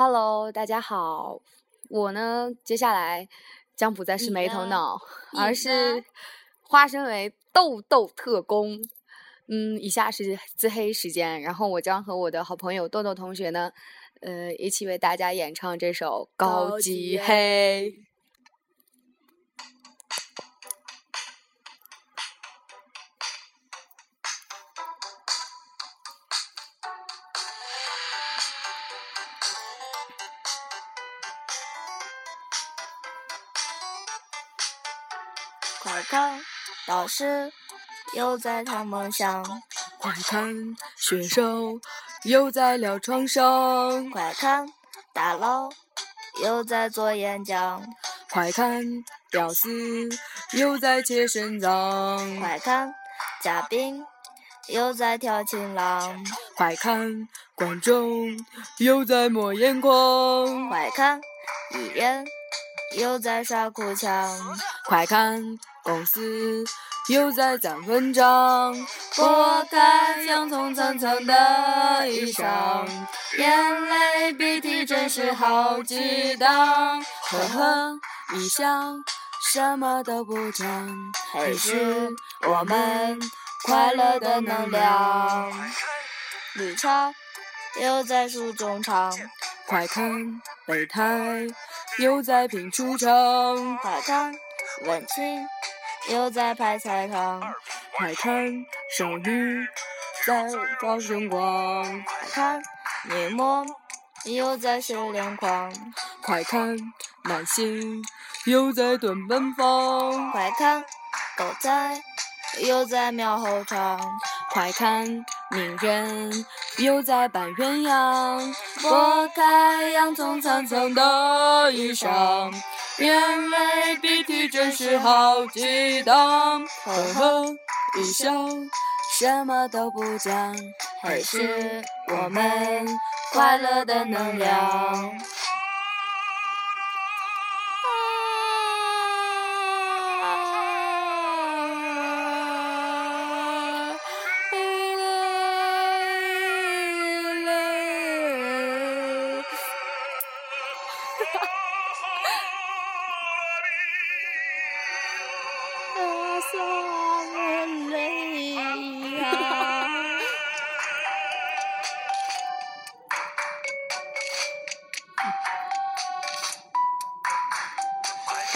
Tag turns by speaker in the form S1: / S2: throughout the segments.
S1: Hello，大家好，我呢，接下来将不再是没头脑，而是化身为豆豆特工。嗯，以下是自黑时间，然后我将和我的好朋友豆豆同学呢，呃，一起为大家演唱这首《高级黑》。
S2: 快看，老师又在谈梦想；
S1: 快看，选手又在聊创伤；
S2: 快看，大佬又在做演讲；
S1: 快看，屌丝又在切肾脏；
S2: 快看，嘉宾又在跳情郎；
S1: 快看，观众又在抹眼眶；
S2: 快看，艺人。又在耍哭腔，
S1: 快看，公司又在攒文章，
S2: 剥开洋葱层层的衣裳，眼泪鼻涕真是好激荡，
S1: 呵呵，一笑，什么都不讲，
S2: 还是我们快乐的能量，绿茶又在书中唱，
S1: 快看，备胎。又在拼出场，
S2: 快看，文青又在拍菜汤，
S1: 快看，少女在搞声光，
S2: 快看，女模又在秀脸庞，
S1: 快看，男星又在蹲奔放，
S2: 快看，狗仔又在瞄后场，
S1: 快看，名人。又在扮鸳鸯，
S2: 拨开洋葱层层的衣裳，眼泪是好激荡，
S1: 呵呵一笑，什么都不讲，
S2: 还是我们快乐的能量。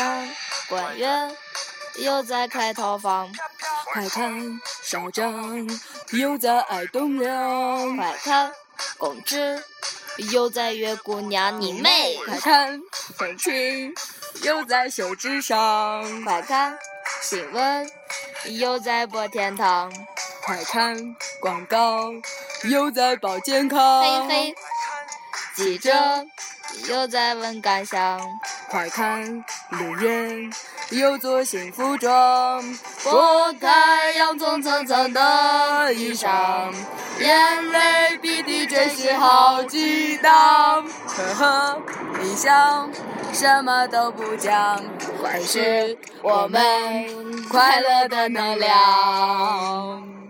S2: 看，官员又在开套房；
S1: 快看，少长又在爱栋梁；
S2: 快看，公知又在约姑娘你妹；
S1: 快看，粉青又在秀智商；
S2: 快看，新闻又在播天堂；
S1: 快看，广告又在保健康；
S2: 嘿嘿，记者又在问感想。
S1: 快看，路人又做新服装，
S2: 拨开洋葱层层的衣裳，眼泪鼻涕真是好激荡。
S1: 呵呵，你笑，什么都不讲，
S2: 还是我们快乐的能量。